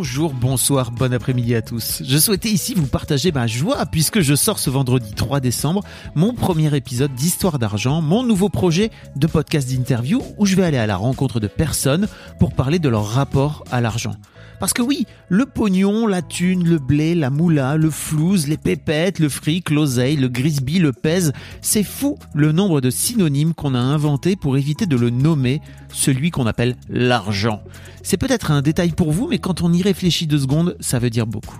Bonjour, bonsoir, bon après-midi à tous. Je souhaitais ici vous partager ma joie puisque je sors ce vendredi 3 décembre mon premier épisode d'Histoire d'argent, mon nouveau projet de podcast d'interview où je vais aller à la rencontre de personnes pour parler de leur rapport à l'argent. Parce que oui, le pognon, la thune, le blé, la moula, le flouze, les pépettes, le fric, l'oseille, le grisby, le pèse, c'est fou le nombre de synonymes qu'on a inventés pour éviter de le nommer, celui qu'on appelle l'argent. C'est peut-être un détail pour vous, mais quand on y réfléchit deux secondes, ça veut dire beaucoup.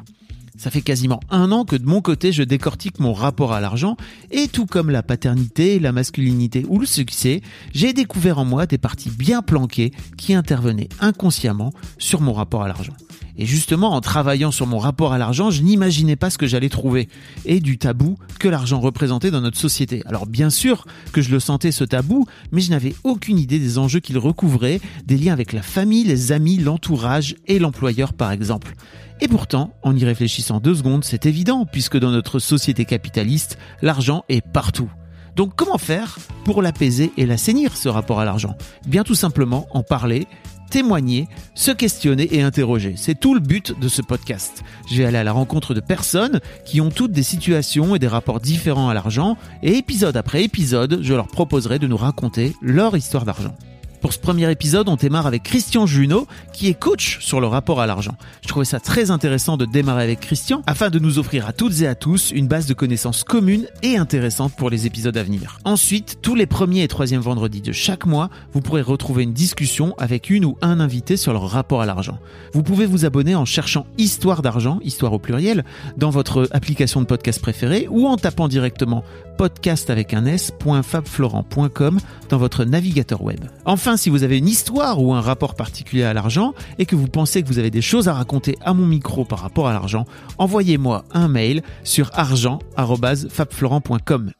Ça fait quasiment un an que de mon côté, je décortique mon rapport à l'argent et tout comme la paternité, la masculinité ou le succès, j'ai découvert en moi des parties bien planquées qui intervenaient inconsciemment sur mon rapport à l'argent. Et justement, en travaillant sur mon rapport à l'argent, je n'imaginais pas ce que j'allais trouver et du tabou que l'argent représentait dans notre société. Alors bien sûr que je le sentais ce tabou, mais je n'avais aucune idée des enjeux qu'il recouvrait, des liens avec la famille, les amis, l'entourage et l'employeur par exemple. Et pourtant, en y réfléchissant deux secondes, c'est évident, puisque dans notre société capitaliste, l'argent est partout. Donc comment faire pour l'apaiser et l'assainir, ce rapport à l'argent? Bien tout simplement en parler, témoigner, se questionner et interroger. C'est tout le but de ce podcast. Je vais aller à la rencontre de personnes qui ont toutes des situations et des rapports différents à l'argent, et épisode après épisode, je leur proposerai de nous raconter leur histoire d'argent. Pour ce premier épisode, on démarre avec Christian Junot, qui est coach sur le rapport à l'argent. Je trouvais ça très intéressant de démarrer avec Christian, afin de nous offrir à toutes et à tous une base de connaissances communes et intéressantes pour les épisodes à venir. Ensuite, tous les premiers et troisièmes vendredis de chaque mois, vous pourrez retrouver une discussion avec une ou un invité sur leur rapport à l'argent. Vous pouvez vous abonner en cherchant Histoire d'argent, histoire au pluriel, dans votre application de podcast préférée ou en tapant directement podcast avec un s.fabflorent.com dans votre navigateur web. Enfin, si vous avez une histoire ou un rapport particulier à l'argent et que vous pensez que vous avez des choses à raconter à mon micro par rapport à l'argent, envoyez-moi un mail sur argent@fabflorent.com.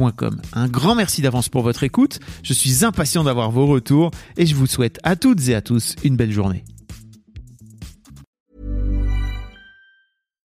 E. Un grand merci d'avance pour votre écoute. Je suis impatient d'avoir vos retours et je vous souhaite à toutes et à tous une belle journée.